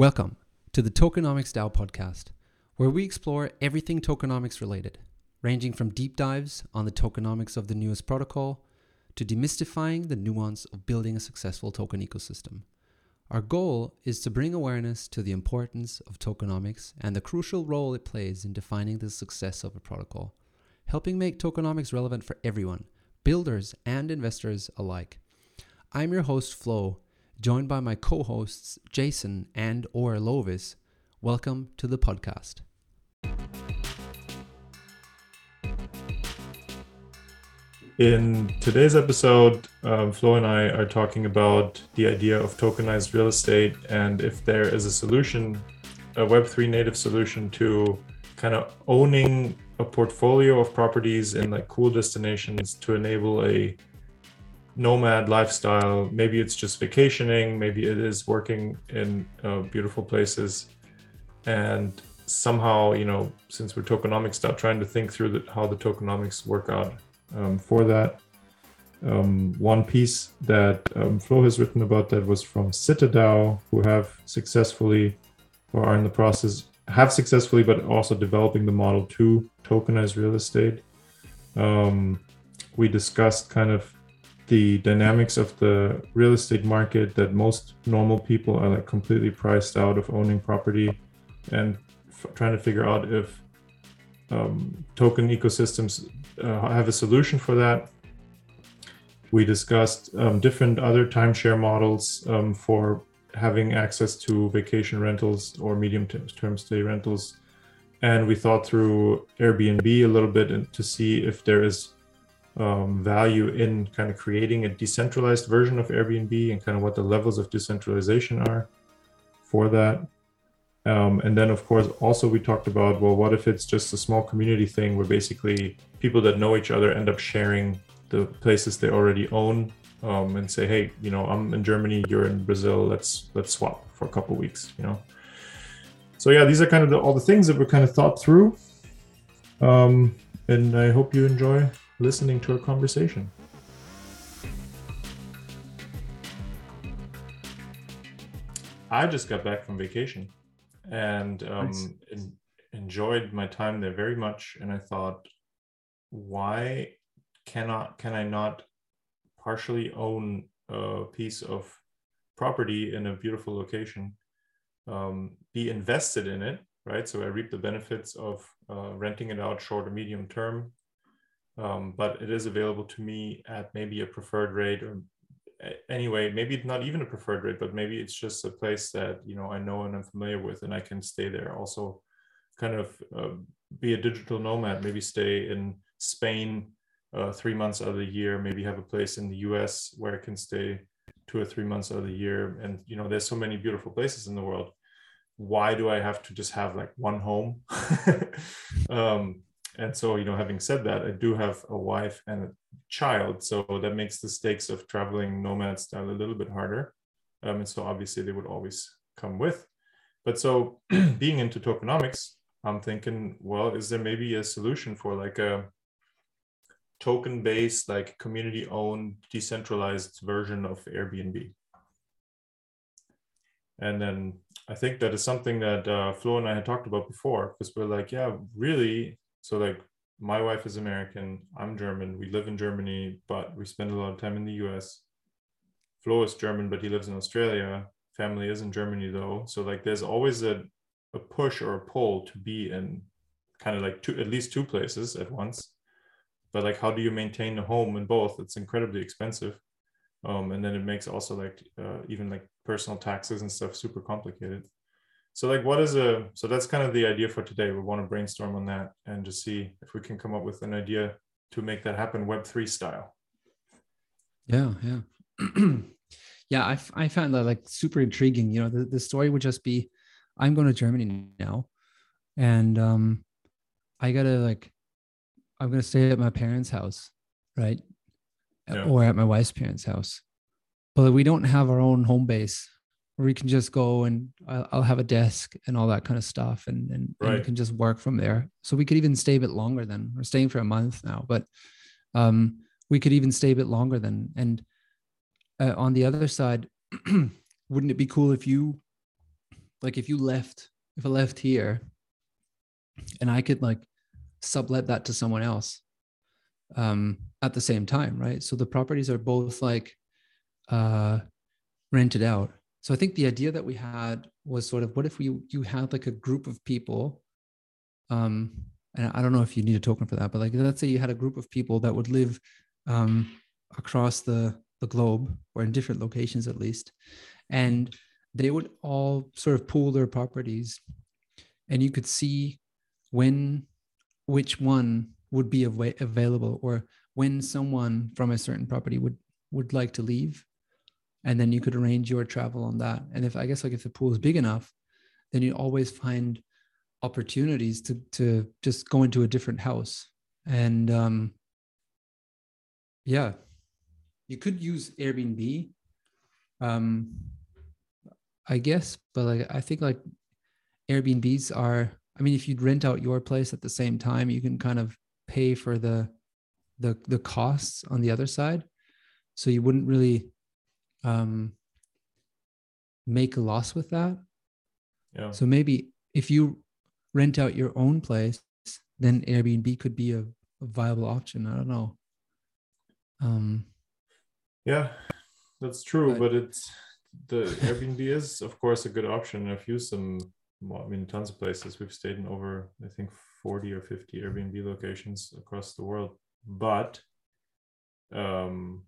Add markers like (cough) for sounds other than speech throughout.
Welcome to the Tokenomics DAO podcast, where we explore everything tokenomics related, ranging from deep dives on the tokenomics of the newest protocol to demystifying the nuance of building a successful token ecosystem. Our goal is to bring awareness to the importance of tokenomics and the crucial role it plays in defining the success of a protocol, helping make tokenomics relevant for everyone, builders and investors alike. I'm your host, Flo, joined by my co-hosts Jason and or Lovis. Welcome to the podcast. In today's episode, um, Flo and I are talking about the idea of tokenized real estate and if there is a solution, a Web3 native solution to kind of owning a portfolio of properties in like cool destinations to enable a nomad lifestyle. Maybe it's just vacationing, maybe it is working in uh, beautiful places. And somehow, you know, since we're tokenomics start trying to think through the, how the tokenomics work out um, for that. Um, one piece that um, Flo has written about that was from CitaDAO, who have successfully or are in the process, have successfully, but also developing the model to tokenize real estate. Um, we discussed kind of the dynamics of the real estate market that most normal people are like completely priced out of owning property and f- trying to figure out if um, token ecosystems uh, have a solution for that. We discussed um, different other timeshare models um, for having access to vacation rentals or medium term stay rentals. And we thought through Airbnb a little bit to see if there is um, value in kind of creating a decentralized version of Airbnb and kind of what the levels of decentralization are for that. Um, and then, of course, also we talked about well, what if it's just a small community thing where basically people that know each other end up sharing the places they already own um, and say, hey, you know, I'm in Germany, you're in Brazil, let's let's swap for a couple weeks, you know. So yeah, these are kind of the, all the things that were kind of thought through, um, and I hope you enjoy listening to our conversation. I just got back from vacation and um, nice. en- enjoyed my time there very much. And I thought, why cannot can I not partially own a piece of property in a beautiful location, um, be invested in it, right? So I reap the benefits of uh, renting it out short or medium term, um, but it is available to me at maybe a preferred rate or anyway maybe not even a preferred rate but maybe it's just a place that you know i know and i'm familiar with and i can stay there. Also kind of uh, be a digital nomad maybe stay in spain uh, three months out of the year maybe have a place in the us where i can stay two or three months out of the year. And you know there's so many beautiful places in the world. Why do i have to just have like one home? (laughs) Um, and so you know having said that i do have a wife and a child so that makes the stakes of traveling nomad style a little bit harder. Um, and so obviously they would always come with. But so (clears throat) being into tokenomics i'm thinking well is there maybe a solution for like a token based like community owned decentralized version of airbnb? And then i think that is something that uh, flo and i had talked about before because we're like yeah really so like my wife is American, I'm German. We live in Germany, but we spend a lot of time in the US. Flo is German, but he lives in Australia. Family is in Germany though. So like there's always a, a push or a pull to be in kind of like two at least two places at once. But like how do you maintain a home in both? It's incredibly expensive. Um, and then it makes also like uh, even like personal taxes and stuff super complicated so like what is a so that's kind of the idea for today. We want to brainstorm on that and just see if we can come up with an idea to make that happen web3 style. Yeah yeah. (clears throat) Yeah I, I found that like super intriguing. You know the, the story would just be i'm going to germany now and um i gotta like i'm gonna stay at my parents house right? Yeah. or at my wife's parents house. But we don't have our own home base where we can just go and I'll, I'll have a desk and all that kind of stuff and, and, right. and we can just work from there. So we could even stay a bit longer than we're staying for a month now, but um, we could even stay a bit longer than, and uh, on the other side, (clears throat) wouldn't it be cool if you like if you left, if I left here and I could like sublet that to someone else um, at the same time, right? So the properties are both like uh, rented out. So I think the idea that we had was sort of what if we you had like a group of people, um, and I don't know if you need a token for that, but like let's say you had a group of people that would live um, across the the globe or in different locations at least, and they would all sort of pool their properties, and you could see when which one would be av- available or when someone from a certain property would would like to leave and then you could arrange your travel on that. And if i guess like if the pool is big enough then you always find opportunities to to just go into a different house. And um yeah you could use airbnb um i guess but like i think like airbnbs are i mean if you'd rent out your place at the same time you can kind of pay for the the the costs on the other side. So you wouldn't really um make a loss with that Yeah. so maybe if you rent out your own place then airbnb could be a, a viable option i don't know um Yeah, that's true. But- But it's the Airbnb (laughs) is, of course, a good option. I've used some, well, I mean, tons of places. We've stayed in over, I think, 40 or 50 Airbnb locations across the world. But um,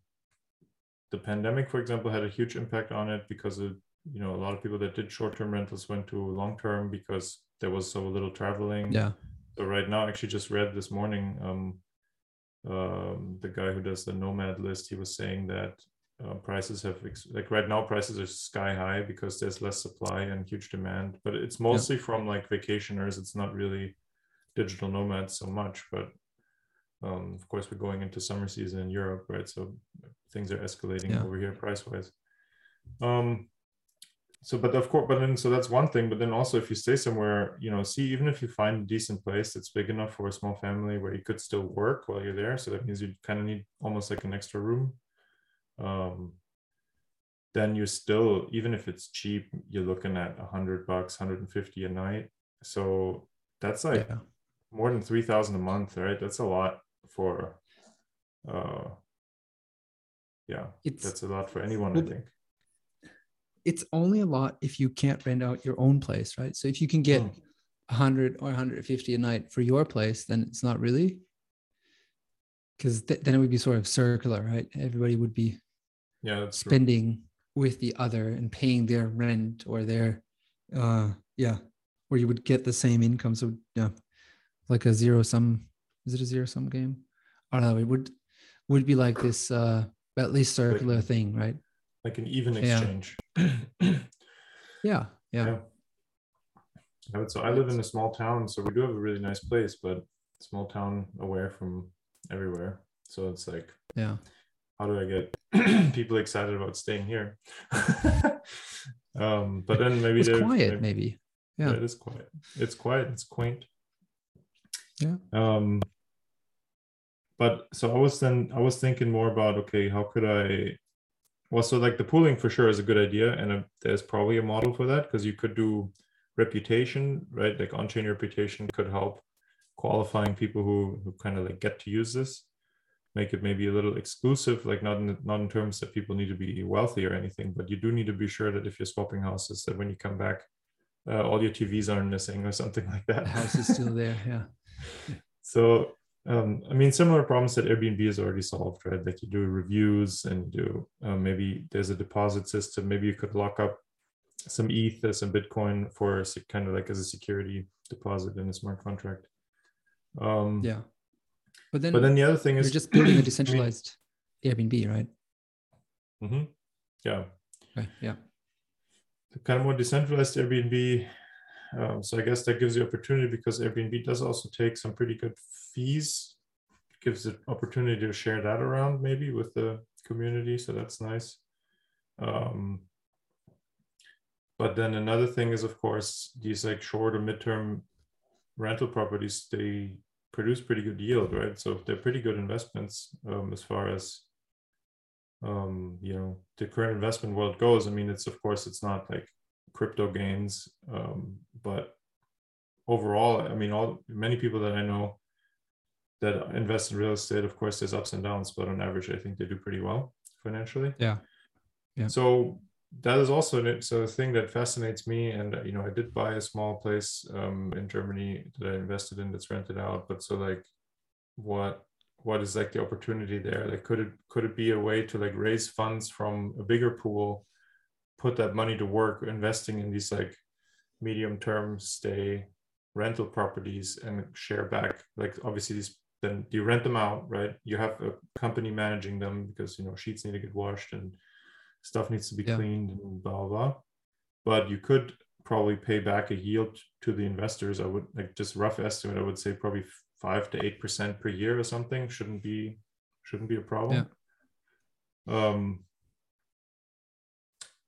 the pandemic, for example, had a huge impact on it because of, you know, a lot of people that did short term rentals went to long term because there was so little traveling. yeah So right now, I actually just read this morning, um, um, the guy who does the Nomad list, he was saying that uh, prices have ex- like right now prices are sky high because there's less supply and huge demand. But it's mostly from like vacationers. It's not really digital nomads so much. But um, of course, we're going into summer season in Europe, right? So things are escalating Yeah. over here price wise. Um, so but of course but then so that's one thing but then also if you stay somewhere you know see even if you find a decent place that's big enough for a small family where you could still work while you're there so that means you kind of need almost like an extra room um then you're still even if it's cheap you're looking at 100 bucks 150 a night so that's like yeah more than 3000 a month right that's a lot for uh yeah it's that's a lot for anyone i think it's only a lot if you can't rent out your own place, right? So if you can get Mm. 100 or 150 a night for your place, then it's not really because th- then it would be sort of circular, right? Everybody would be yeah that's true. spending with the other and paying their rent or their, uh, yeah, or you would get the same income. So yeah, like a zero sum. Is it a zero sum game? I don't know. It would would be like this, uh, at least circular thing, right? like an even exchange (clears throat) Yeah, yeah, Yeah. I would- so I live in a small town, so we do have a really nice place, but small town away from everywhere. So it's like, yeah. how do I get (clears throat) people excited about staying here? (laughs) um, but then maybe It's quiet, maybe- maybe. yeah. Yeah. it is quiet. It's quiet. It's quaint. Yeah. Um, but so I was then I was thinking more about okay, how could I? Well, so like the pooling for sure is a good idea, and uh there's probably a model for that because you could do reputation, right? Like on-chain reputation could help qualifying people who who kind of like get to use this, make it maybe a little exclusive, like not in not in terms that people need to be wealthy or anything, but you do need to be sure that if you're swapping houses, that when you come back, uh, all your TVs aren't missing or something like that. The (laughs) house is still there. Yeah. (laughs) So, um, I mean, similar problems that Airbnb has already solved, right? Like you do reviews and do uh, maybe there's a deposit system. Maybe you could lock up some ETH or some Bitcoin for kind of like as a security deposit in a smart contract. Um, Yeah. But then, But then the other thing is you're just building I a mean, (clears throat) decentralized Airbnb, right? mhm, Yeah. Right. Yeah. the kind of more decentralized Airbnb. Um, so I guess that gives you opportunity because Airbnb does also take some pretty good fees. Gives it opportunity to share that around maybe with the community, so that's nice. Um, but then another thing is, of course, these like short or midterm rental properties they produce pretty good yield, right? So they're pretty good investments um, as far as um, you know the current investment world goes. I mean, it's of course it's not like crypto gains. Um, but overall, I mean, all many people that I know that invest in real estate, of course, there's ups and downs, but on average, I think they do pretty well financially. Yeah. Yeah. So that is also so a thing that fascinates me. And you know, I did buy a small place um, in Germany that I invested in that's rented out. But so like, what what is like the opportunity there? Like, could it could it be a way to like raise funds from a bigger pool, put that money to work, investing in these like medium term stay rental properties and share back like obviously these then you rent them out right you have a company managing them because you know sheets need to get washed and stuff needs to be yeah. cleaned and blah, blah blah but you could probably pay back a yield to the investors i would like just rough estimate i would say probably five to eight percent per year or something shouldn't be shouldn't be a problem yeah. um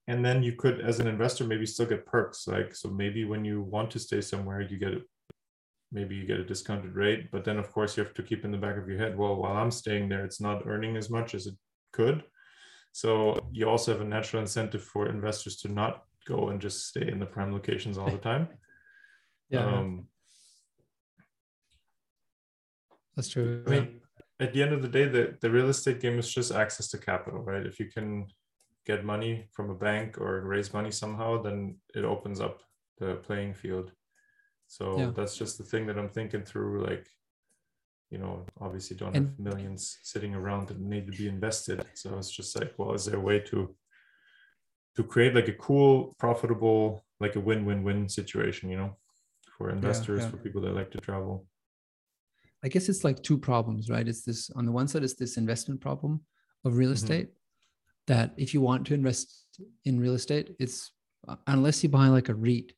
and then you could as an investor maybe still get perks like so maybe when you want to stay somewhere you get maybe you get a discounted rate but then of course you have to keep in the back of your head well while i'm staying there it's not earning as much as it could. So you also have a natural incentive for investors to not go and just stay in the prime locations all the time. (laughs) Yeah. Um, that's true. I mean at the end of the day the, the real estate game is just access to capital right? If you can get money from a bank or raise money somehow, then it opens up the playing field. So yeah. that's just the thing that I'm thinking through. Like, you know, obviously don't and, have millions sitting around that need to be invested. So it's just like, well, is there a way to to create like a cool, profitable, like a win-win-win situation, you know, for investors, yeah, yeah. for people that like to travel. I guess it's like two problems, right? It's this on the one side, it's this investment problem of real mm-hmm. estate, that if you want to invest in real estate, it's unless you buy like a REIT,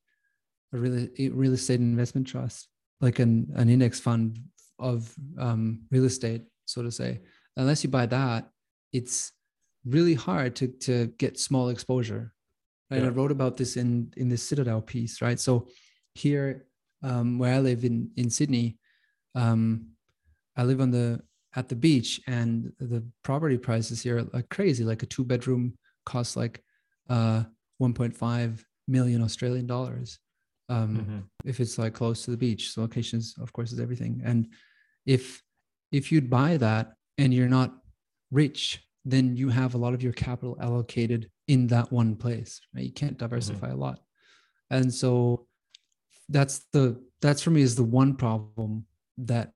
a real, real estate investment trust, like an, an index fund of um, real estate, so to say, unless you buy that, it's really hard to, to get small exposure. Right? Yeah. I wrote about this in, in the CitaDAO piece, right? So here, um, where I live in, in Sydney, um, I live on the at the beach and the property prices here are like crazy like a two bedroom costs like uh 1.5 million australian dollars um mm-hmm. if it's like close to the beach so locations of course is everything and if if you'd buy that and you're not rich then you have a lot of your capital allocated in that one place right you can't diversify mm-hmm. a lot and so that's the that's for me is the one problem that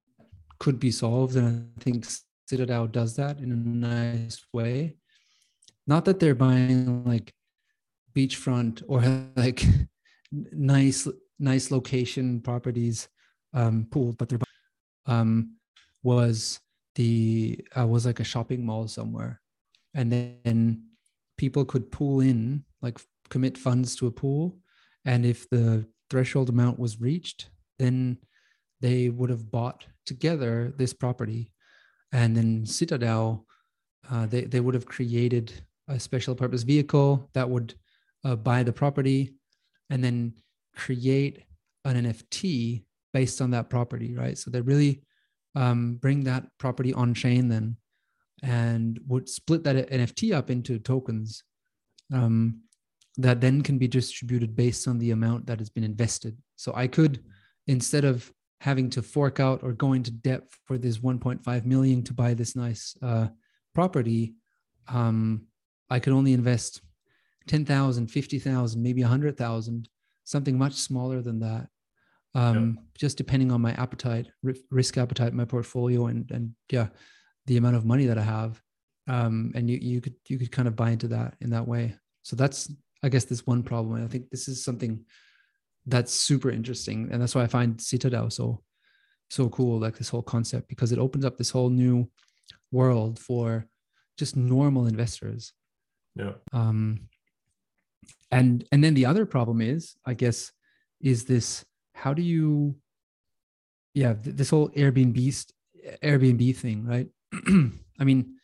could be solved. And I think CitaDAO does that in a nice way. Not that they're buying like beachfront or (laughs) like nice, nice location properties um, pooled, but they're um, was the uh, was like a shopping mall somewhere, and then people could pool in like commit funds to a pool, and if the threshold amount was reached, then they would have bought together this property. And then CitaDAO uh, they, they would have created a special purpose vehicle that would uh, buy the property and then create an nft based on that property right? So they really um, bring that property on chain then and would split that nft up into tokens um, that then can be distributed based on the amount that has been invested. So i could instead of having to fork out or go into debt for this 1.5 million to buy this nice uh, property um, i could only invest 10000 50000 maybe 100000 something much smaller than that. Um, just depending on my appetite risk appetite my portfolio and and yeah the amount of money that i have. Um, and you you could you could kind of buy into that in that way. So that's i guess this one problem. And i think this is something that's super interesting. And that's why i find CitaDAO so so cool like this whole concept because it opens up this whole new world for just normal investors. Yeah. Um and and then the other problem is i guess is this how do you yeah this whole airbnb airbnb thing right? (clears throat) I mean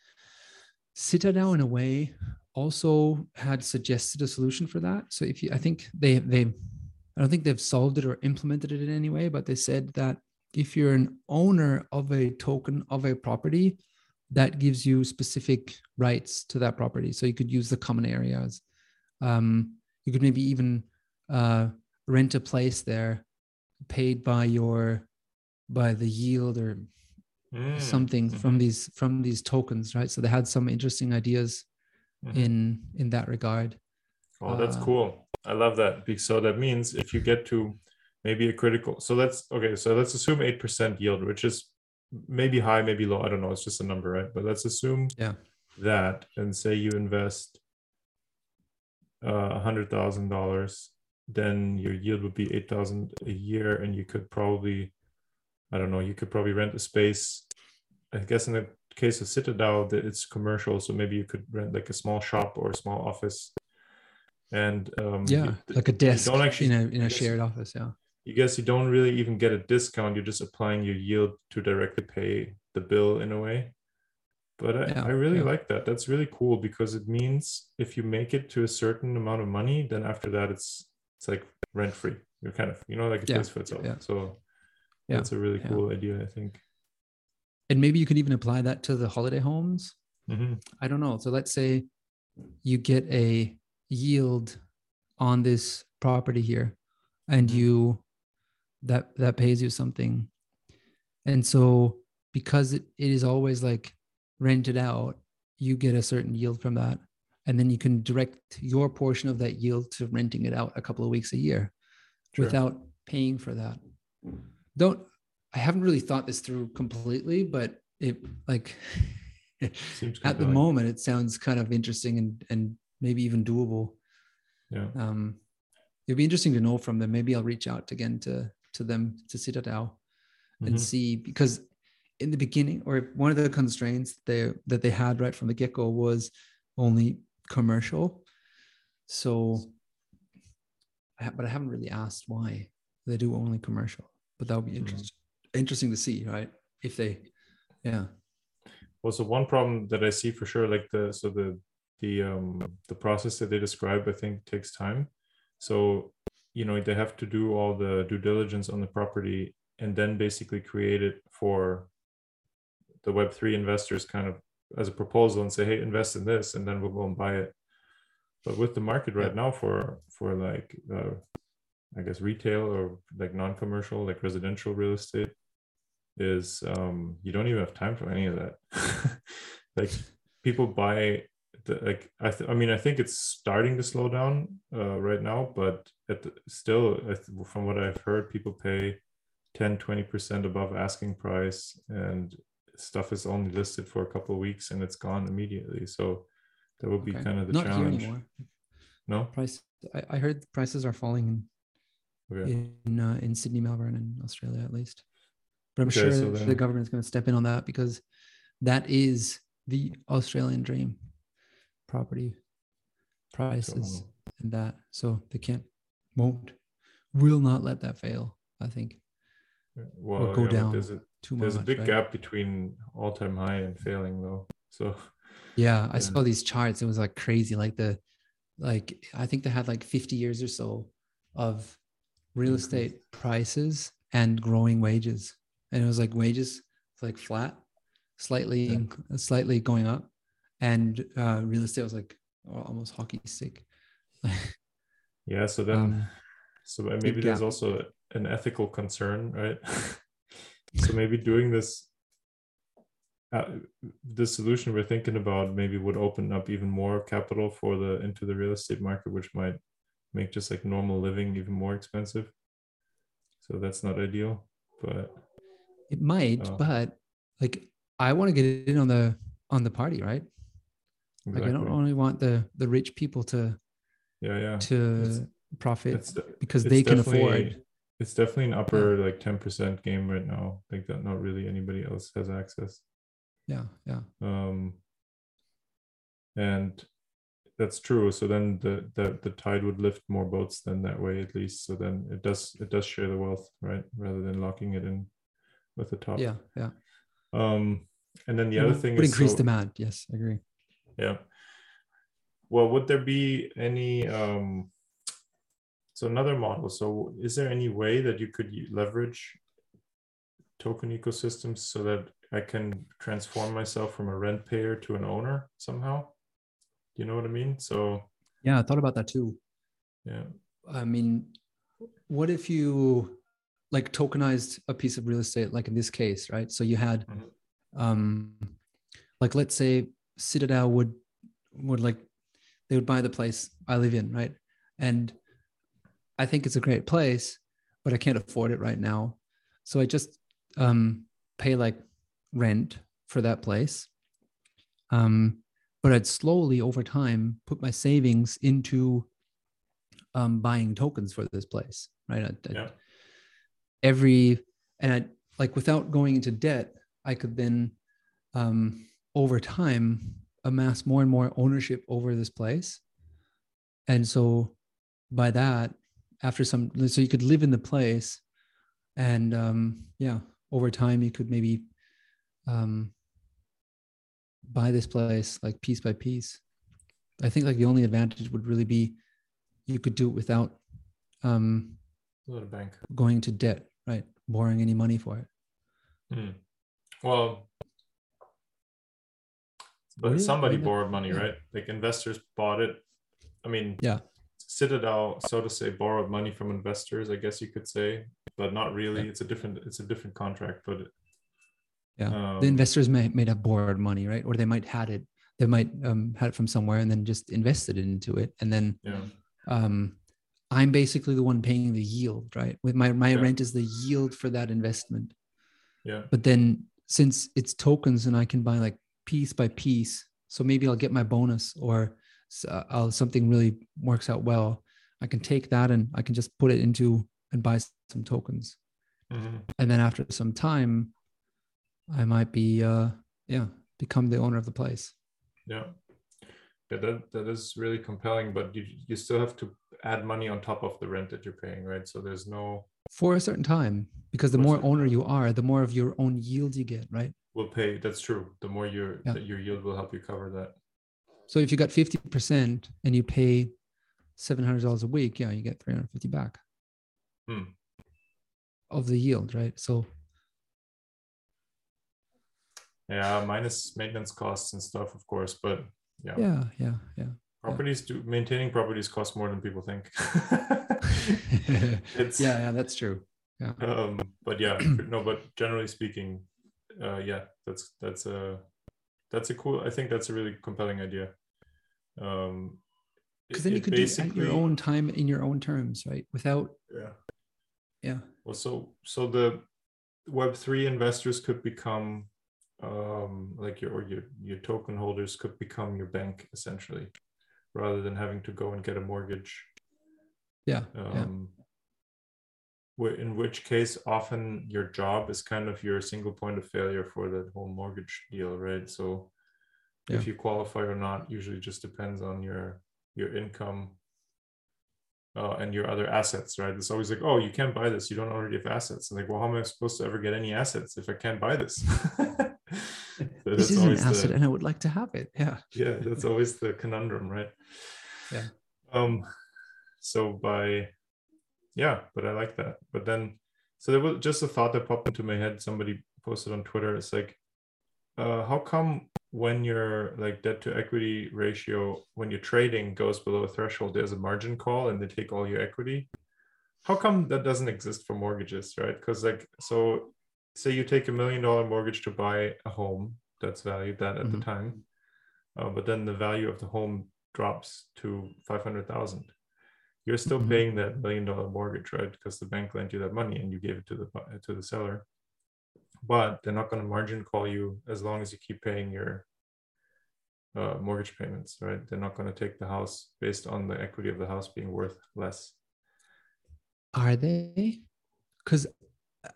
CitaDAO in a way also had suggested a solution for that. So if you i think they they I don't think they've solved it or implemented it in any way, but they said that if you're an owner of a token of a property, that gives you specific rights to that property. So you could use the common areas. Um, you could maybe even uh, rent a place there paid by your by the yield or Mm, something mhm, from these from these tokens right so they had some interesting ideas mhm. in in that regard Oh, that's Uh, cool. I love that. So that means if you get to maybe a critical, so let's okay. So let's assume eight percent yield, which is maybe high, maybe low. I don't know. It's just a number, right? But let's assume Yeah. that, and say you invest uh, a hundred thousand dollars, then your yield would be eight thousand a year, and you could probably, I don't know, you could probably rent a space. I guess in the case of CitaDAO, that it's commercial, so maybe you could rent like a small shop or a small office. And um, yeah you- like a desk don't actually- in a in a shared office yeah you guess you don't really even get a discount. You're just applying your yield to directly pay the bill in a way. But I, Yeah, I really yeah. like that. That's really cool because it means if you make it to a certain amount of money, then after that it's it's like rent free. You're kind of you know like it Yeah, pays for itself. yeah. So Yeah, that's a really cool idea, I think. and maybe you could even apply that to the holiday homes hmm i don't know so let's say you get a yield on this property here and Mhm. you that that pays you something and so because it, it is always like rented out you get a certain yield from that and then you can direct your portion of that yield to renting it out a couple of weeks a year Sure. without paying for that don't i haven't really thought this through completely but it like (laughs) Seems at the moment it sounds kind of interesting and and maybe even doable Yeah. um it'd be interesting to know from them maybe i'll reach out again to to them to CitaDAO and Mhm. see because in the beginning or one of the constraints they that they had right from the get-go was only commercial so but i haven't really asked why they do only commercial but that would be Mhm. interesting interesting to see right if they yeah Well, so one problem that I see for sure, like the so the the um the process that they describe, I think takes time. So you know they have to do all the due diligence on the property and then basically create it for the Web three investors, kind of as a proposal, and say, hey, invest in this, and then we'll go and buy it. But with the market right now for for like uh, I guess retail or like non-commercial, like residential real estate, is um you don't even have time for any of that (laughs) like people buy the like i th- i mean i think it's starting to slow down uh right now but at the, still th- from what i've heard people pay 10 20% above asking price and stuff is only listed for a couple of weeks and it's gone immediately. So that would be okay. kind of the not challenge. here anymore. No? Price I, I heard prices are falling okay. in in, uh, in sydney melbourne and australia at least. But i'm Okay, sure so the then- government's going to step in on that because that is the australian dream property prices and that so they can't won't will not let that fail i think well go yeah, down there's a too there's much a big right? gap between all-time high and failing though so Yeah, I Yeah. saw these charts. It was like crazy. Like the, like I think they had like 50 years or so of real Increase. estate prices and growing wages, and it was like wages like flat, slightly, Yeah. slightly going up, and uh, real estate was like almost hockey stick. (laughs) yeah so then um, So uh, maybe there's also an ethical concern, right? (laughs) so maybe doing this, uh, the solution we're thinking about maybe would open up even more capital for the into the real estate market, which might make just like normal living even more expensive. So that's not ideal, but it might, Oh. but like I want to get in on the on the party, right? Like I don't only want the the rich people to yeah, yeah. to profit It's, because it's they can afford. It's definitely an upper like ten percent game right now. Like that, not really anybody else has access. Yeah, yeah. um, and that's true so then the, the the tide would lift more boats then that way at least so then it does it does share the wealth right rather than locking it in with the top Yeah, yeah. um and then the other thing would is increase so- demand. Yes, I agree. Yeah well would there be any um so another model so is there any way that you could leverage token ecosystems so that i can transform myself from a rent payer to an owner somehow you know what i mean so Yeah, I thought about that too. yeah I mean, what if you like tokenized a piece of real estate, like in this case, right? So you had, Mhm. um, like let's say CitaDAO would would like they would buy the place I live in, right? And I think it's a great place, but I can't afford it right now. So I just um, pay like rent for that place. Um, but I'd slowly over time put my savings into um, buying tokens for this place, right? I'd- I'd- Every and I like without going into debt, I could then um, over time amass more and more ownership over this place. And so by that, after some, so you could live in the place and um, yeah, over time you could maybe um, buy this place like piece by piece. I think like the only advantage would really be you could do it without um, going to debt, right? Borrowing any money for it. Hmm. Well, but somebody borrowed money, yeah. right? Like investors bought it. I mean, Yeah. CitaDAO, so to say, borrowed money from investors, I guess you could say, but not really. Yeah. It's a different, it's a different contract, but Yeah. um, the investors may may have borrowed money, right? Or they might had it. They might um, had it from somewhere and then just invested into it, and then yeah, um, I'm basically the one paying the yield, right? With my my Yeah. rent is the yield for that investment. yeah, But then since it's tokens and I can buy like piece by piece, so maybe I'll get my bonus or uh, I'll something really works out well. I can take that and I can just put it into and buy some tokens, mhm, and then after some time, I might be uh yeah become the owner of the place. yeah, yeah. That that is really compelling, but you you still have to add money on top of the rent that you're paying, right? So there's no for a certain time because the more owner time. you are the more of your own yield you get right will pay. That's true. The more your Yeah. that your yield will help you cover that. so if you got 50% and you pay $700 a week yeah you get 350 back Hmm. of the yield right so Yeah, minus maintenance costs and stuff, of course, but yeah. yeah yeah yeah Properties do maintaining properties cost more than people think. (laughs) (laughs) yeah it's yeah that's true um but yeah (clears throat) no but generally speaking uh yeah that's that's a that's a cool i think that's a really compelling idea. Um because then you could do it at your own time in your own terms right? Without yeah. Yeah. Well so so the web3 investors could become um like your or your your token holders could become your bank essentially rather than having to go and get a mortgage. Yeah yeah. Um, wh- in which case often your job is kind of your single point of failure for that whole mortgage deal right? So if you qualify or not usually just depends on your your income uh, and your other assets right? It's always like oh you can't buy this. You don't already have assets. And like well how am i supposed to ever get any assets if i can't buy this? (laughs) So this is an always the- asset and i would like to have it. Yeah. Yeah that's always the conundrum right? Yeah. um so by yeah but i like that. But then so there was just a thought that popped into my head. Somebody posted on twitter. It's like uh how come when your like debt to equity ratio when you're trading goes below a threshold there's a margin call and they take all your equity? How come that doesn't exist for mortgages right? Because like so say you take a million dollar mortgage to buy a home that's valued that at the Mhm. time uh, but then the value of the home drops to 500000 you're still Mhm. paying that million dollar mortgage right because the bank lent you that money and you gave it to the to the seller but they're not going to margin call you as long as you keep paying your uh, mortgage payments right they're not going to take the house based on the equity of the house being worth less Are they? Because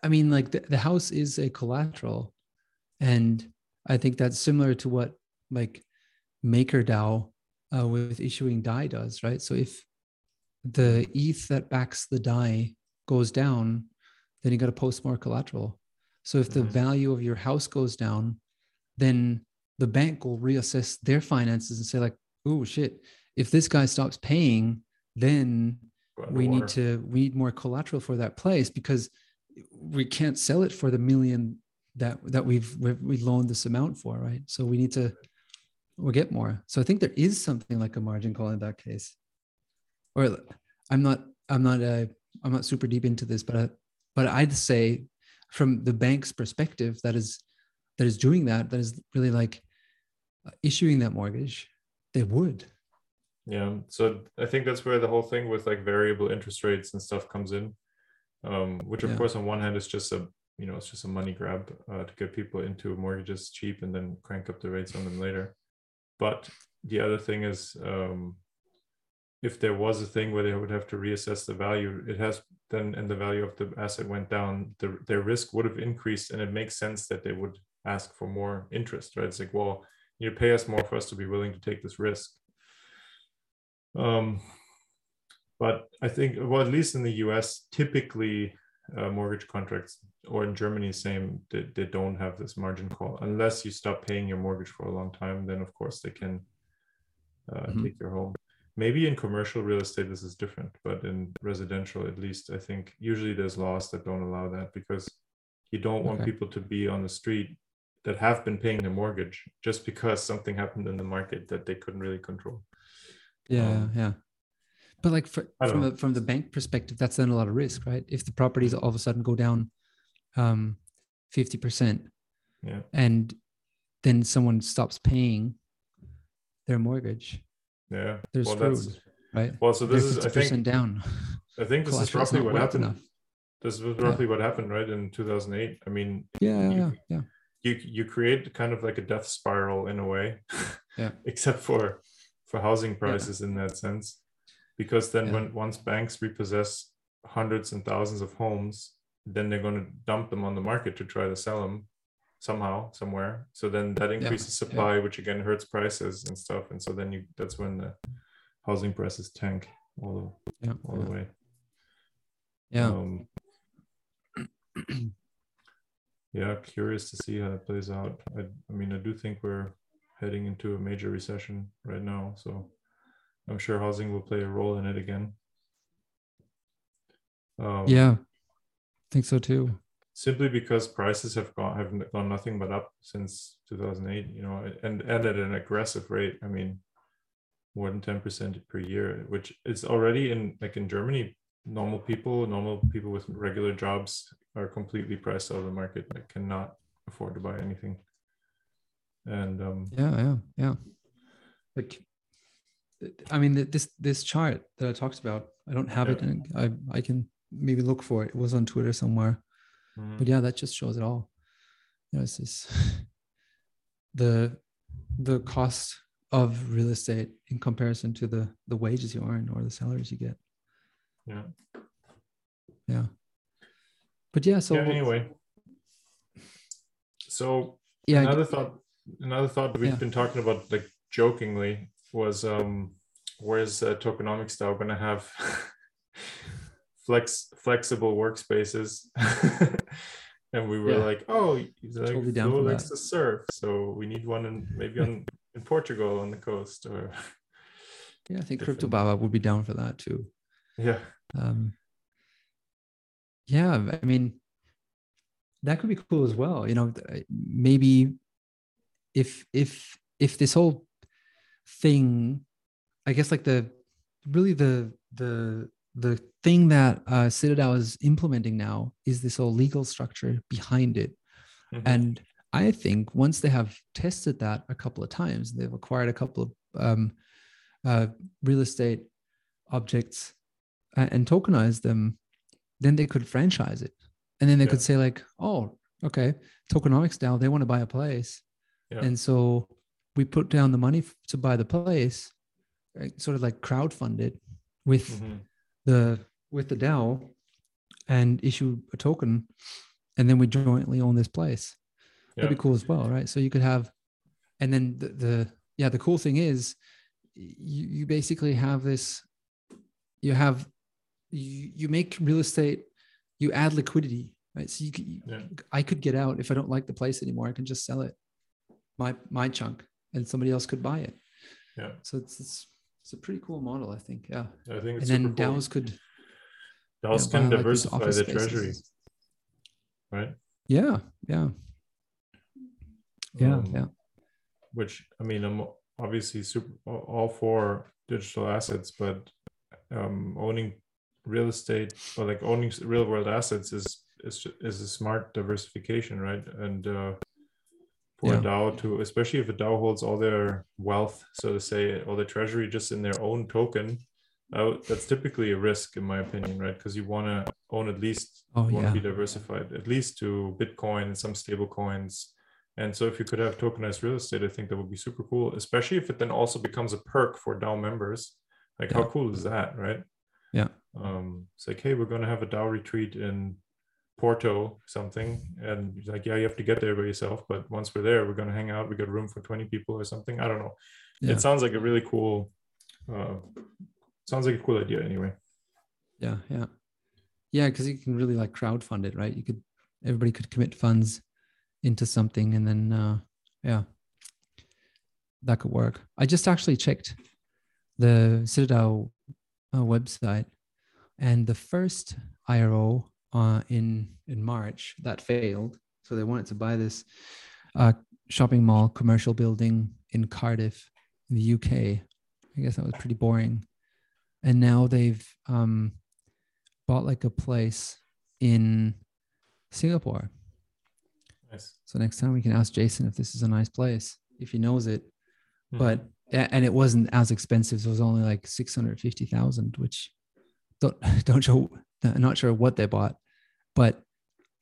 I mean, like the, the house is a collateral, and I think that's similar to what like MakerDAO uh, with issuing DAI does, right? So if the ETH that backs the DAI goes down, then you got to post more collateral. So if the Mhm. value of your house goes down, then the bank will reassess their finances and say like, oh shit, if this guy stops paying, then we need to we need more collateral for that place because we can't sell it for the million that that we've we've we loaned this amount for right? So we need to we'll get more. So i think there is something like a margin call in that case or i'm not I'm not uh, I'm not super deep into this, but I, but I'd say from the bank's perspective, that is that is doing that, that is really like issuing that mortgage, they would. Yeah. So I think that's where the whole thing with like variable interest rates and stuff comes in. Um, which of Yeah. course on one hand is just a you know it's just a money grab uh, to get people into mortgages cheap and then crank up the rates on them later. But the other thing is um, if there was a thing where they would have to reassess the value, it has then and the value of the asset went down, the, their risk would have increased, and it makes sense that they would ask for more interest, right? It's like, well, you pay us more for us to be willing to take this risk. Um, but I think, well, at least in the U.S., typically uh, mortgage contracts, or in Germany, same, they, they don't have this margin call unless you stop paying your mortgage for a long time. Then, of course, they can uh, Mhm. take your home. Maybe in commercial real estate this is different, but in residential, at least, I think usually there's laws that don't allow that because you don't want Okay. people to be on the street that have been paying their mortgage just because something happened in the market that they couldn't really control. Yeah, Um, yeah. But like for, from know. the from the bank perspective, that's then a lot of risk, right? If the properties all of a sudden go down um 50% Yeah. and then someone stops paying their mortgage, Yeah. they're well, that's screwed, right? well. So They're this is, I 50% think, down. I think this is roughly what happened. enough. This was Yeah. roughly what happened, right, in 2008. I mean, Yeah, you- yeah, yeah. you you create kind of like a death spiral in a way Yeah. (laughs) except for for housing prices in that sense because then Yeah. when once banks repossess hundreds and thousands of homes then they're going to dump them on the market to try to sell them somehow somewhere so then that increases yeah. supply which again hurts prices and stuff and so then you that's when the housing prices tank all the, Yeah. all the way Yeah. um, (clears throat) yeah, curious to see how it plays out. I, I mean, I do think we're heading into a major recession right now, so I'm sure housing will play a role in it again. Um, yeah. I think so too. Simply because prices have gone have gone nothing but up since 2008. You know, and and at an aggressive rate. I mean, more than 10 percent per year, which is already in like in Germany. Normal people, normal people with regular jobs are completely priced out of the market. Like cannot afford to buy anything. And um, Yeah, yeah, yeah. Like, I mean, this this chart that I talked about, I don't have it, Yeah. and I I can maybe look for it. It was on Twitter somewhere, mhm, but yeah, that just shows it all. You know, it's just (laughs) the the cost of real estate in comparison to the the wages you earn or the salaries you get. yeah. Yeah. But yeah, so yeah. Anyway, so yeah, another thought another thought we've Yeah. been talking about like jokingly was um where's uh, tokenomics style going to have (laughs) flex flexible workspaces (laughs) and we were Yeah. like oh he's like Totally down Flo likes that. to surf so we need one in maybe on in portugal on the coast or (laughs) yeah, I think Crypto Baba would be down for that too. yeah um yeah i mean that could be cool as well you know maybe if if if this whole thing i guess like the really the the the thing that uh CitaDAO is implementing now is this whole legal structure behind it Mhm. and I think once they have tested that a couple of times, they've acquired a couple of um, uh, real estate objects uh, and tokenized them, then they could franchise it. And then they could say, like, oh, okay, tokenomics now, they want to buy a place. Yeah. And so we put down the money to buy the place, right, sort of like crowdfund it with Mhm. The with the DAO and issue a token, and then we jointly own this place. yeah That'd be cool as well, right? So you could have, and then the, the yeah, the cool thing is, you you basically have this, you have, you you make real estate, you add liquidity, right? So you, could, Yeah. I could get out if I don't like the place anymore. I can just sell it, my my chunk, and somebody else could buy it. yeah So it's it's it's a pretty cool model, I think. Yeah, i think and then cool. DAOs could DAOs yeah, can like, diversify office the spaces. treasury right Yeah, yeah, yeah, Um, yeah. which I mean, I'm obviously super all for digital assets, but um, owning real estate or like owning real world assets is is is a smart diversification, right? And uh, for Yeah. a DAO to, especially if a DAO holds all their wealth, so to say, all the treasury just in their own token, uh, that's typically a risk, in my opinion, right? Because you want to own at least Oh want to yeah. be diversified, at least to Bitcoin and some stable coins. And so if you could have tokenized real estate, I think that would be super cool, especially if it then also becomes a perk for DAO members. Like how cool is that, right? Yeah. Um, it's like, hey, we're gonna have a DAO retreat in Porto, something, and like, yeah, you have to get there by yourself, but once we're there, we're gonna hang out. We got room for 20 people or something. I don't know. Yeah. It sounds like a really cool uh sounds like a cool idea anyway. Yeah, yeah, yeah. Because you can really like crowdfund it, right? You could everybody could commit funds into something, and then uh, yeah, that could work. I just actually checked the CitaDAO uh, website, and the first IRO uh, in in March that failed. So they wanted to buy this uh, shopping mall commercial building in Cardiff, in the UK. I guess that was pretty boring and now they've um, bought like a place in Singapore. Nice. So next time we can ask Jason if this is a nice place, if he knows it. Mhm. But and it wasn't as expensive. So it was only like six hundred fifty thousand, which don't (laughs) don't show. I'm not sure what they bought, but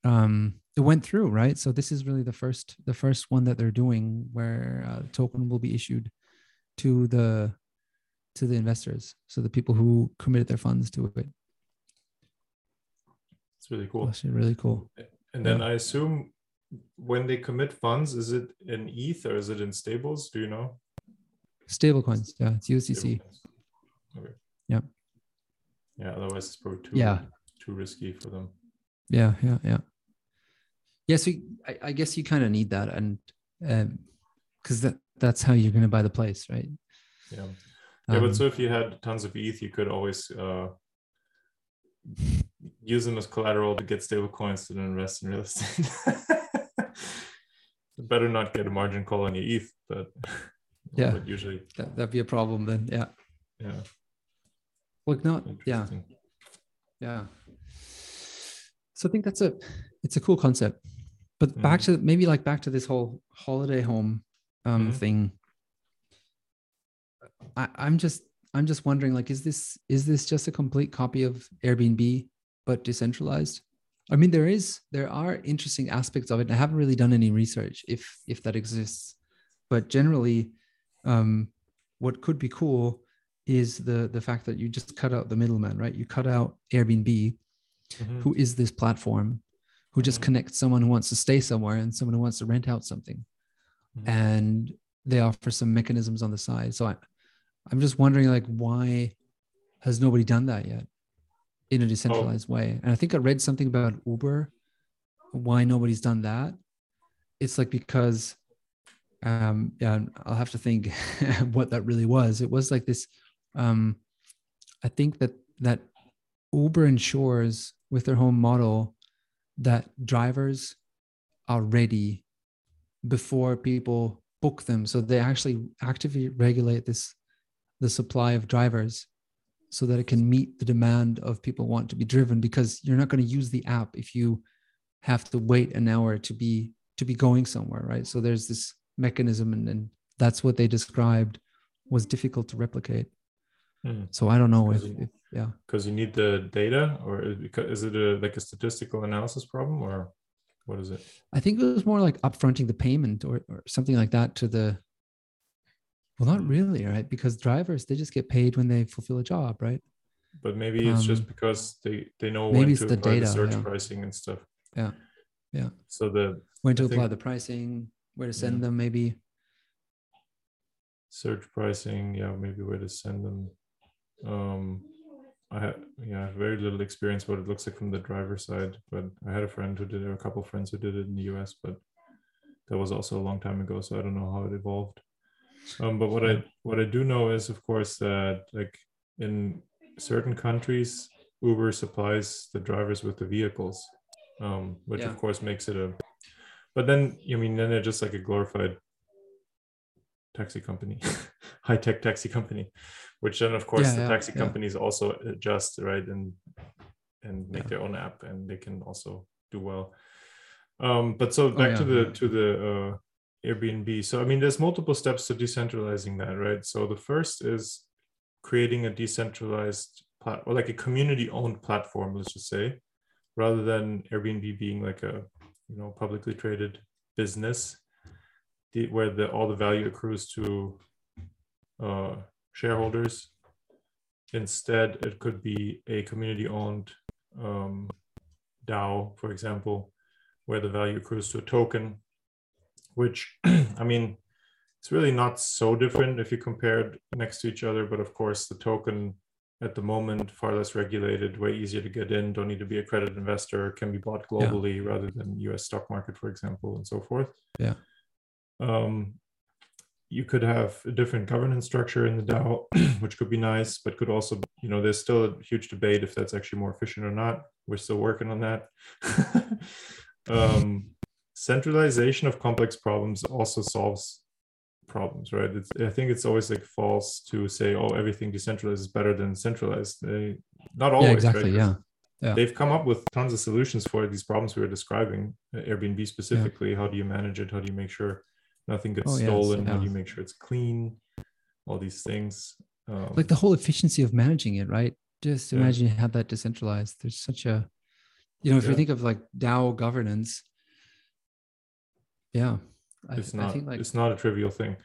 um, it went through, right? So this is really the first the first one that they're doing where uh, token will be issued to the to the investors, so the people who committed their funds to it. it's really cool. Actually, really cool. And then I assume when they commit funds, is it in ETH or is it in stables? Do you know? Stable coins, yeah, it's USDC. Okay. Yep. Yeah, otherwise it's probably too Yeah. too risky for them. Yeah, yeah, yeah. Yeah, so I, I guess you kind of need that, and because that that's how you're going to buy the place, right? Yeah. Yeah, but Um, so if you had tons of ETH, you could always uh, use them as collateral to get stable coins to invest in real estate. (laughs) Better not get a margin call on your ETH, but Yeah. but usually, that, that'd be a problem then. Yeah. yeah, Look, not yeah, yeah. So I think that's a it's a cool concept, but back to maybe like back to this whole holiday home um Mhm. thing. I, I'm just I'm just wondering like is this is this just a complete copy of Airbnb but decentralized? I mean there is there are interesting aspects of it. I haven't really done any research if if that exists, but generally, um, what could be cool is the the fact that you just cut out the middleman, right? You cut out Airbnb, Mhm. who is this platform, who just Mhm. connects someone who wants to stay somewhere and someone who wants to rent out something, Mhm. and they offer some mechanisms on the side. So I, I'm just wondering, like, why has nobody done that yet in a decentralized way? And I think I read something about Uber, why nobody's done that. It's like because, um, yeah, I'll have to think (laughs) what that really was. It was like this. Um, I think that that Uber ensures with their home model that drivers are ready before people book them. So they actually actively regulate this the supply of drivers so that it can meet the demand of people want to be driven because you're not going to use the app if you have to wait an hour to be to be going somewhere right so there's this mechanism and, and that's what they described was difficult to replicate Hmm. so i don't know if, if yeah because you need the data, or is it a like a statistical analysis problem, or what is it? I think it was more like upfronting the payment or, or something like that to the. Well, not really, right? Because drivers they just get paid when they fulfill a job, right? But maybe it's just Um, because they they know maybe when it's to the apply the data, surge yeah. pricing and stuff. Yeah. Yeah. So the When to I apply think- the pricing, where to send Yeah. them, maybe. surge pricing, yeah, maybe where to send them. Um, I had yeah, I have very little experience what it looks like from the driver side, but I had a friend who did it, or a couple of friends who did it in the US, but that was also a long time ago, so I don't know how it evolved. Um, but what I what I do know is, of course, that like in certain countries, Uber supplies the drivers with the vehicles, um, which Yeah. of course makes it a. But then, I mean, then they're just like a glorified taxi company, (laughs) high tech taxi company. Which then of course Yeah, the yeah, taxi companies also adjust right and and make their own app and they can also do well. Um but so back to Oh, yeah, the to the uh airbnb. So i mean there's multiple steps to decentralizing that right? So the first is creating a decentralized plat or like a community owned platform let's just say rather than airbnb being like a you know publicly traded business the, where the all the value accrues to uh, shareholders. Instead, it could be a community-owned um, DAO, for example, where the value accrues to a token. Which, (clears throat) I mean, it's really not so different if you compare it next to each other. But of course, the token at the moment far less regulated, way easier to get in. Don't need to be accredited investor. Can be bought globally rather than U.S. stock market, for example, and so forth Yeah. um, you could have a different governance structure in the DAO, (clears throat) which could be nice, but could also, you know, there's still a huge debate if that's actually more efficient or not. We're still working on that. (laughs) um, centralization of complex problems also solves problems, right? It's, I think it's always like false to say, oh, everything decentralized is better than centralized. They, not always, yeah, exactly. right? Yeah. Yeah. they've come up with tons of solutions for these problems we were describing uh, airbnb specifically how do you manage it how do you make sure nothing gets Oh, stolen how do yeah. you make sure it's clean all these things um, Like the whole efficiency of managing it, right? Just Yeah. imagine you have that decentralized. There's such a, you know, if Yeah. you think of like DAO governance, yeah, I, it's I not think like it's not a trivial thing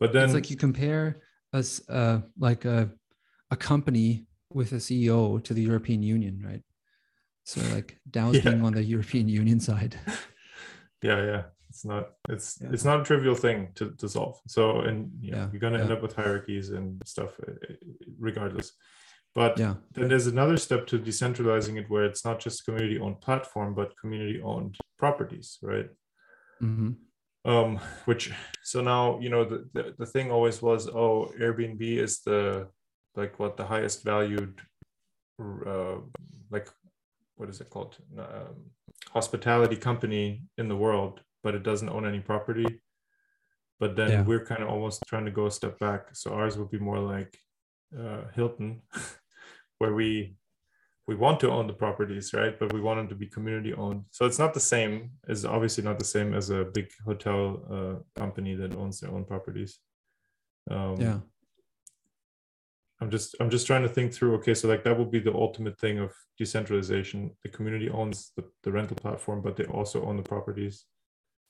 but then it's like you compare us uh like a a company with a CEO to the European Union, right? So like (laughs) DAO's Yeah. being on the European Union side. (laughs) yeah yeah it's not it's Yeah. it's not a trivial thing to, to solve. So and yeah, Yeah, you're gonna end up with hierarchies and stuff uh, uh, regardless. But Yeah. then there's another step to decentralizing it where it's not just community owned platform but community owned properties right? Hmm um which so now you know the, the the thing always was oh airbnb is the like what the highest valued uh, like what is it called? Um, hospitality company in the world but it doesn't own any property. But then Yeah. we're kind of almost trying to go a step back. So ours would be more like uh, hilton (laughs) where we we want to own the properties right? But we want them to be community owned. So it's not the same is obviously not the same as a big hotel uh, company that owns their own properties. Um, Yeah. i'm just i'm just trying to think through okay so like that would be the ultimate thing of decentralization. The community owns the, the rental platform but they also own the properties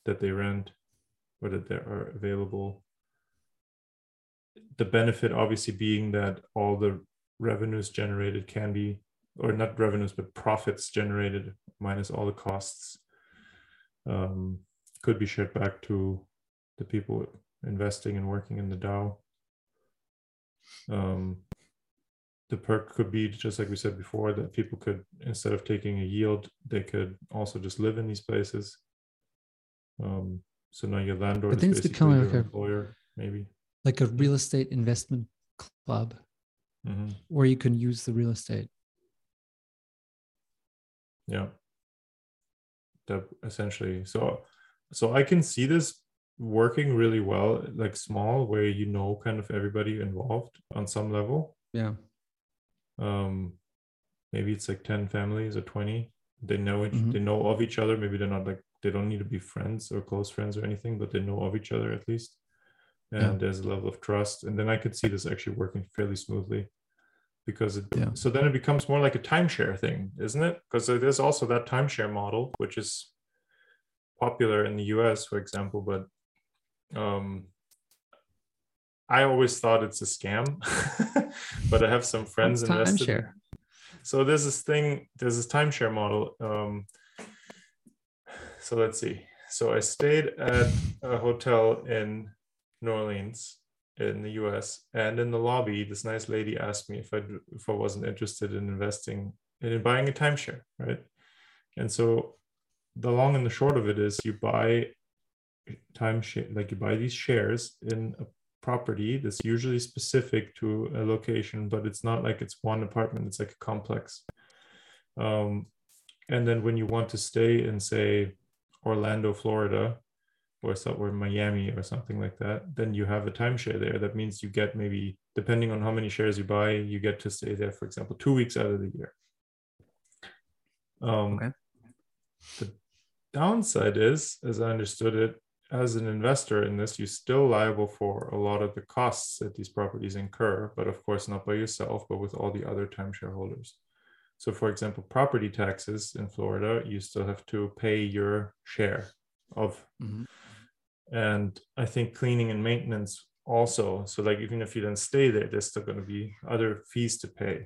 that they rent or that they are available the benefit obviously being that all the revenues generated can be or not revenues but profits generated minus all the costs um, could be shared back to the people investing and working in the DAO. Um, the perk could be just like we said before that people could instead of taking a yield, they could also just live in these places. Um, so now your landlord But then is becoming like a- employer, maybe. Like a real estate investment club hmm where you can use the real estate. Yeah. That essentially. So, so I can see this working really well, like small, where you know kind of everybody involved on some level. Yeah. um maybe it's like 10 families or 20 they know each, Mhm. they know of each other maybe they're not like they don't need to be friends or close friends or anything but they know of each other at least and Yeah. there's a level of trust and then i could see this actually working fairly smoothly because it Yeah. so then it becomes more like a timeshare thing isn't it because there's also that timeshare model which is popular in the us for example but um I always thought it's a scam, (laughs) but I have some friends What's invested. in- timeshare? So there's this thing, there's this timeshare model. Um, so let's see. So I stayed at a hotel in New Orleans in the U.S. and in the lobby, this nice lady asked me if I if I wasn't interested in investing in buying a timeshare, right? And so the long and the short of it is you buy timeshare, like you buy these shares in a property that's usually specific to a location, but it's not like it's one apartment, it's like a complex. Um, and then when you want to stay in, say, Orlando, Florida, or somewhere Miami or something like that, then you have a timeshare there. That means you get maybe, depending on how many shares you buy, you get to stay there, for example, two weeks out of the year. Um, Okay. The downside is, as I understood it, as an investor in this, you're still liable for a lot of the costs that these properties incur, but of course not by yourself, but with all the other timeshare holders. So, for example, property taxes in Florida, you still have to pay your share of Mhm. and i think cleaning and maintenance also so like even if you don't stay there there's still going to be other fees to pay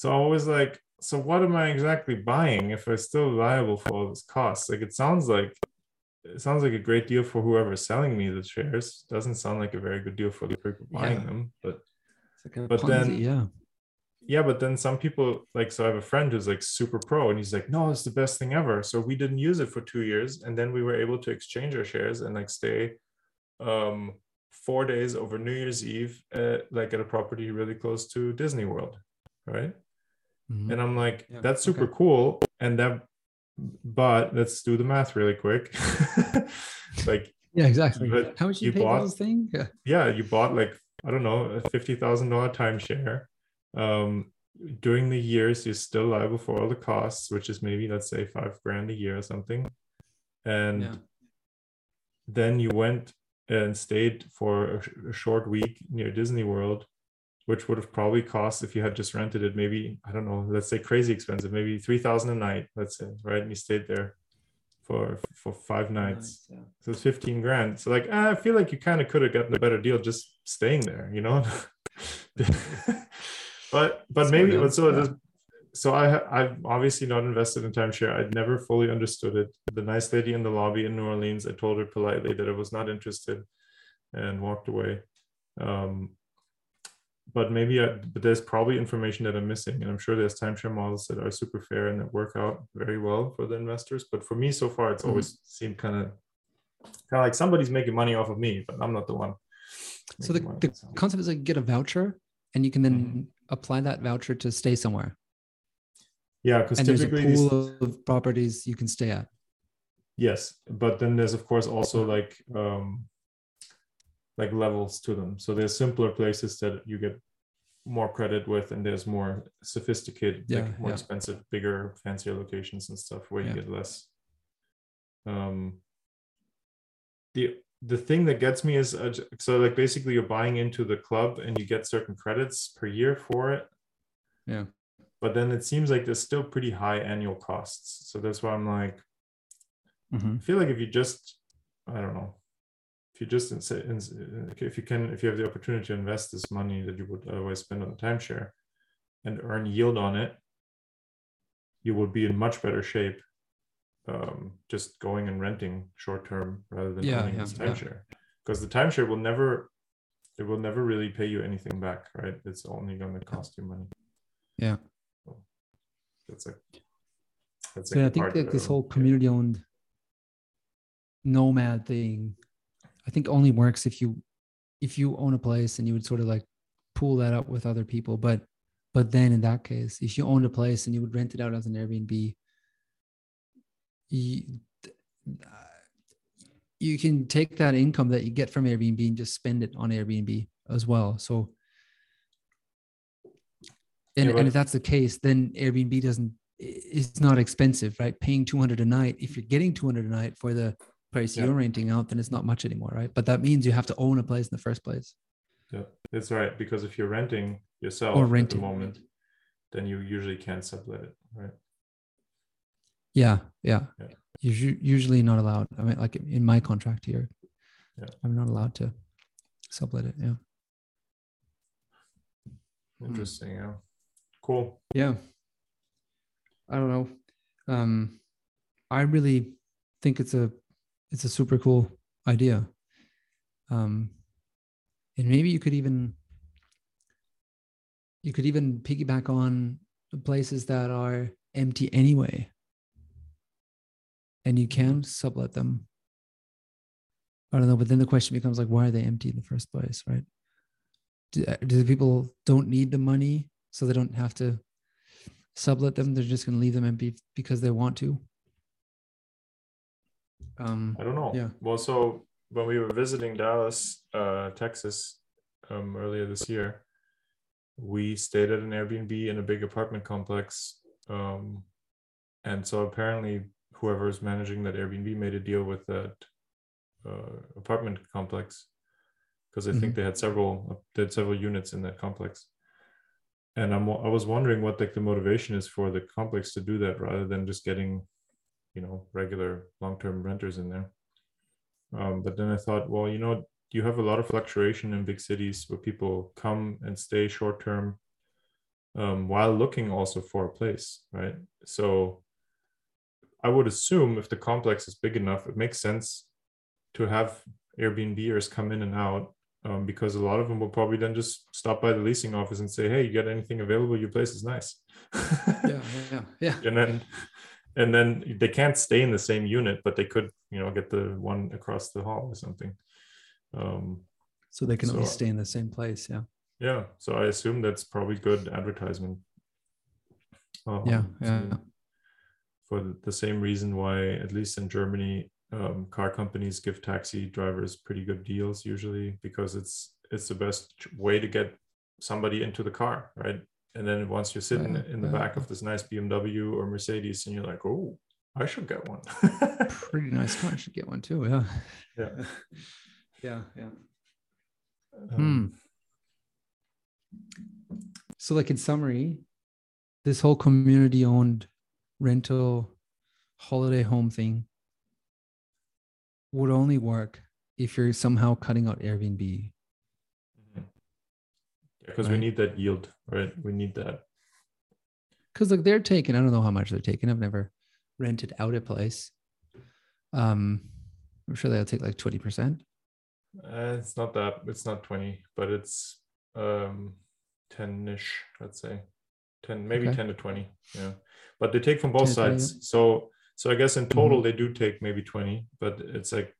so i was like so what am i exactly buying if i'm still liable for all this costs like it sounds like it sounds like a great deal for whoever's selling me the shares doesn't sound like a very good deal for the people buying Yeah. them but But Ponzi, then- yeah. Yeah but then some people like so i have a friend who's like super pro and he's like no it's the best thing ever so we didn't use it for two years and then we were able to exchange our shares and like stay um four days over new year's eve at, like at a property really close to disney world right Mhm. and i'm like Yeah, that's super okay. cool and that but let's do the math really quick (laughs) like Yeah, exactly. but How much you, you pay bought- this thing? Yeah. (laughs) yeah, you bought like I don't know a fifty thousand dollar timeshare. Um, during the years, you're still liable for all the costs, which is maybe let's say five grand a year or something. And Yeah. then you went and stayed for a, sh- a short week near Disney World, which would have probably cost if you had just rented it, maybe I don't know, let's say crazy expensive, maybe three thousand a night, let's say, right? And you stayed there for for five nights. Nice, yeah. So it's 15 grand. So like I feel like you kind of could have gotten a better deal just staying there, you know? (laughs) but but Smart maybe so yeah. so I I've obviously not invested in timeshare. I'd never fully understood it. The nice lady in the lobby in New Orleans, I told her politely that I was not interested and walked away. Um, but maybe I, but there's probably information that I'm missing, and I'm sure there's timeshare models that are super fair and that work out very well for the investors. But for me, so far, it's Mhm. always seemed kind of kind of like somebody's making money off of me, but I'm not the one. So the, money, the concept is like get a voucher and you can then Mhm. Apply that voucher to stay somewhere. yeah, because And there's a typically these, pool of properties you can stay at. yes, but then there's of course also like um like levels to them. So there's simpler places that you get more credit with, and there's more sophisticated, Yeah, like more yeah. expensive, bigger, fancier locations and stuff where Yeah. you get less. Um, the the thing that gets me is uh, so like basically you're buying into the club and you get certain credits per year for it. Yeah. But then it seems like there's still pretty high annual costs. So that's why I'm like, Mhm. I feel like if you just, I don't know, if you just if you can, if you have the opportunity to invest this money that you would otherwise spend on a timeshare and earn yield on it, you would be in much better shape um, just going and renting short term rather than Yeah, owning yeah, this yeah. timeshare. Because the timeshare will never, it will never really pay you anything back, right? It's only going to cost you money. Yeah. So that's a that's So yeah, I think that that this whole community owned nomad thing, I think only works if you if you own a place and you would sort of like pool that up with other people. But but then in that case, if you owned a place and you would rent it out as an Airbnb, you, you can take that income that you get from Airbnb and just spend it on Airbnb as well. So and, Yeah, and if that's the case, then Airbnb doesn't it's not expensive, right? Paying 200 a night, if you're getting 200 a night for the price Yeah. you're renting out, then it's not much anymore, right? But that means you have to own a place in the first place. Yeah, that's right. Because if you're renting yourself Or at the moment, then you usually can't sublet it, right? Yeah, yeah. Yeah. You're usually not allowed. I mean, like in my contract here, Yeah. I'm not allowed to sublet it. Yeah. Hmm. Interesting. Yeah. Cool. Yeah. I don't know. Um, I really think it's a it's a super cool idea. Um, and maybe you could even you could even piggyback on places that are empty anyway, and you can sublet them. I don't know, but then the question becomes like, why are they empty in the first place, right? Do, uh, do the people don't need the money, so they don't have to sublet them? They're just going to leave them empty because they want to. Um, I don't know. Yeah. Well, so when we were visiting Dallas, uh, Texas, um, earlier this year, we stayed at an Airbnb in a big apartment complex. Um, and so apparently, whoever is managing that Airbnb made a deal with that uh, apartment complex because I think Mhm. they had several they had several units in that complex. And I'm I was wondering what like the motivation is for the complex to do that rather than just getting, you know, regular long-term renters in there. Um, but then I thought, well, you know, you have a lot of fluctuation in big cities where people come and stay short term um, while looking also for a place, right? So I would assume if the complex is big enough, it makes sense to have Airbnbers come in and out um, because a lot of them will probably then just stop by the leasing office and say, "Hey, you got anything available? Your place is nice." yeah, yeah, yeah. (laughs) and then and then they can't stay in the same unit, but they could, you know, get the one across the hall or something. Um, So they can at So- least stay in the same place. Yeah. yeah, so I assume that's probably good advertisement. Um, Yeah, so yeah. For the- same reason why, at least in Germany, um, car companies give taxi drivers pretty good deals usually because it's it's the best way to get somebody into the car, right? And then once you're sitting Yeah, in the yeah. back of this nice BMW or Mercedes, and you're like, oh, I should get one. (laughs) Pretty nice car. I should get one too. Yeah. yeah. (laughs) Yeah. Yeah. Hmm. Um, So, like in summary, this whole community owned rental holiday home thing would only work if you're somehow cutting out Airbnb. because we Right. need that yield, right? We need that. Because like they're taking, I don't know how much they're taking. I've never rented out a place. Um, I'm sure they'll take like 20%. Uh, it's not that. It's not twenty, but it's um, ten-ish. Let's say ten, maybe Okay. ten to twenty. Yeah, but they take from both 10 to 20, sides. So, so I guess in total Mhm. they do take maybe twenty, but it's like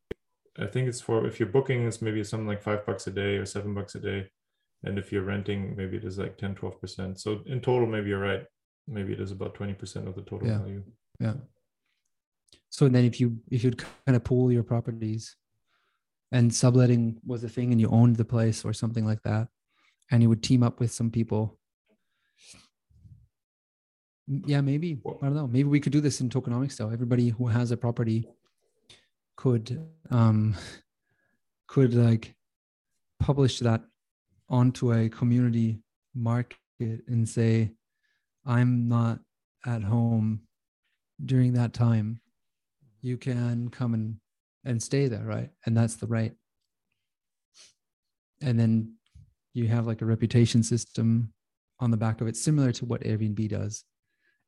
I think it's for if you're booking, it's maybe something like five bucks a day or seven bucks a day, and if you're renting, maybe it is like 10, 12 percent. So in total, maybe you're right. Maybe it is about twenty percent of the total Yeah. value. Yeah. So then if you if you'd kind of pool your properties and subletting was a thing and you owned the place or something like that, and you would team up with some people. Yeah, maybe. I don't know. Maybe we could do this in tokenomics though. Everybody who has a property could um could like publish that onto a community market and say, I'm not at home during that time, you can come and and stay there, right? And that's the right. And then you have like a reputation system on the back of it, similar to what Airbnb does.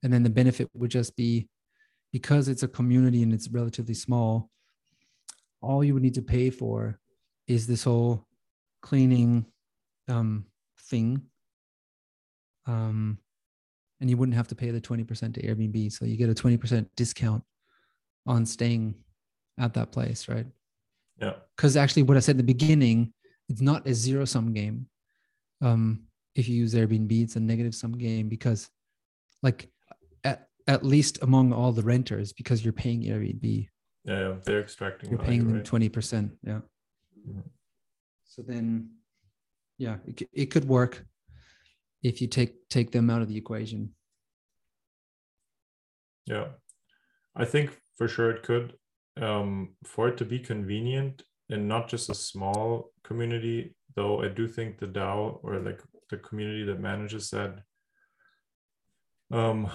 And then the benefit would just be because it's a community and it's relatively small, all you would need to pay for is this whole cleaning um, thing. Um, and you wouldn't have to pay the 20% to Airbnb. So you get a 20% discount on staying at that place, right? Yeah. Because actually, what I said in the beginning, it's not a zero sum game. Um, if you use Airbnb, it's a negative sum game because, like, at, least among all the renters, because you're paying Airbnb, Yeah, yeah. they're extracting. you're paying them 20%. Yeah. Mhm. So then, yeah, it, it could work if you take take them out of the equation. Yeah, I think for sure it could. Um, for it to be convenient and not just a small community, though, I do think the DAO or like the community that manages that, um,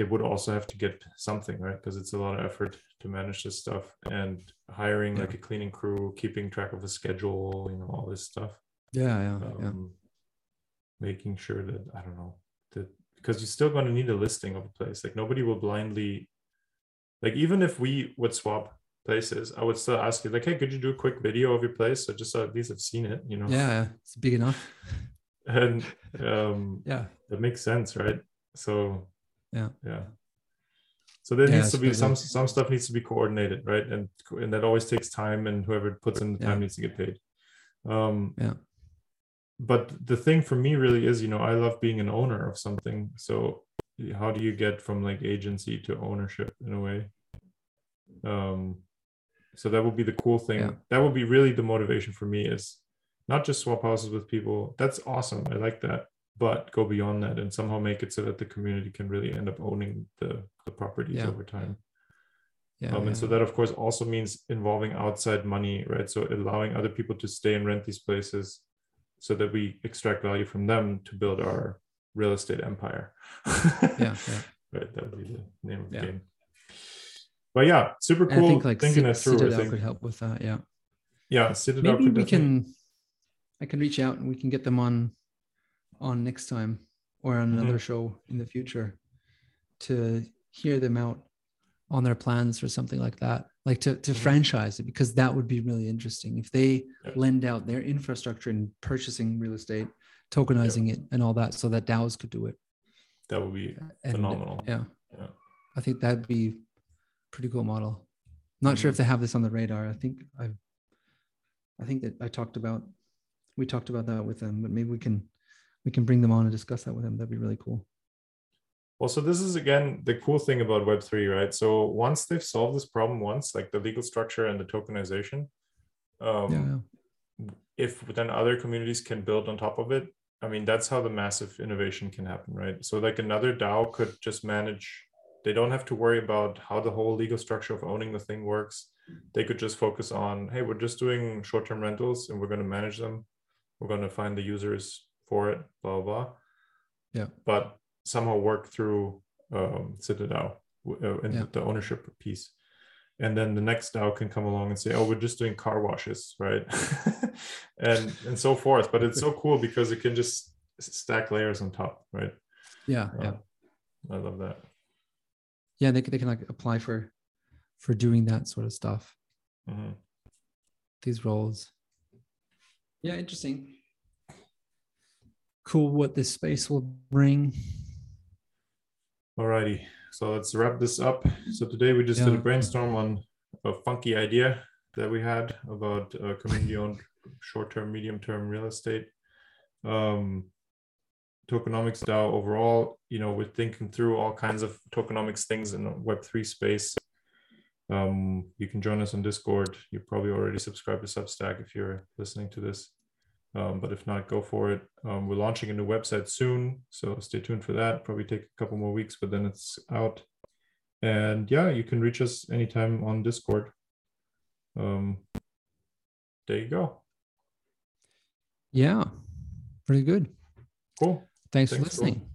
they would also have to get something, right? Because it's a lot of effort to manage this stuff and hiring like a cleaning crew, keeping track of the schedule, you know, all this stuff Yeah, yeah, yeah. um, making sure that I don't know that because you're still going to need a listing of a place. Like nobody will blindly, like even if we would swap places, I would still ask you like, hey, could you do a quick video of your place? So just so at least I've seen it, you know. Yeah, it's big enough. And (laughs) um, Yeah. that makes sense, right? So Yeah. yeah. So there Yeah, needs to be some some stuff needs to be coordinated, right? And and that always takes time, and whoever puts in the time Yeah. needs to get paid. Um, Yeah. but the thing for me really is, you know, I love being an owner of something. So how do you get from like agency to ownership in a way? Um, So that would be the cool thing. Yeah. That would be really the motivation for me is not just swap houses with people. That's awesome. I like that. But go beyond that and somehow make it so that the community can really end up owning the, the properties Yeah. over time. Yeah. um, yeah. and so that of course also means involving outside money right so allowing other people to stay and rent these places so that we extract value from them to build our real estate empire yeah, (laughs) yeah. right that would be the name of the game but yeah super And cool I think like thinking that through I CitaDAO could help with that. Yeah. yeah CitaDAO Maybe we definitely- can. I can reach out and we can get them on, on next time or on Mm-hmm. another show in the future, to hear them out on their plans or something like that. Like to to Mhm. franchise it because that would be really interesting if they Yeah. lend out their infrastructure in purchasing real estate, tokenizing it, and all that, so that DAOs could do it. that would be And, Phenomenal. Yeah. Yeah. I think that'd be pretty cool model. Not sure if they have this on the radar. I think I I think that I talked about we talked about that with them, but maybe we can we can bring them on and discuss that with them. That'd be really cool. Well, so this is again the cool thing about Web3, right? So once they've solved this problem once, like the legal structure and the tokenization, um, yeah, if then other communities can build on top of it, I mean, that's how the massive innovation can happen, right? So, like another DAO could just manage, they don't have to worry about how the whole legal structure of owning the thing works. They could just focus on, hey, we're just doing short term rentals and we're going to manage them. We're going to find the users for it, blah, blah, blah. Yeah. But somehow work through um, CitaDAO w- uh, and Yeah. the ownership piece. And then the next DAO can come along and say, "Oh, we're just doing car washes, right?" (laughs) and and so forth. But it's so cool because it can just stack layers on top, right? Yeah, Uh, yeah. I love that. Yeah, they can, they can like apply for for doing that sort of stuff. Mhm. These roles. Yeah, interesting. Cool what this space will bring. Alrighty, so let's wrap this up. So today we just did a brainstorm on a funky idea that we had about uh, community-owned short-term, medium-term real estate. Um, tokenomics DAO overall, you know, we're thinking through all kinds of tokenomics things in the Web3 space. Um, you can join us on Discord. You probably already subscribed to Substack if you're listening to this. Um, but if not, go for it. Um, we're launching a new website soon, so stay tuned for that. Probably take a couple more weeks, but then it's out. And yeah, you can reach us anytime on Discord. Um, there you go. Yeah. Pretty good. Cool. Thanks, Thanks, for listening.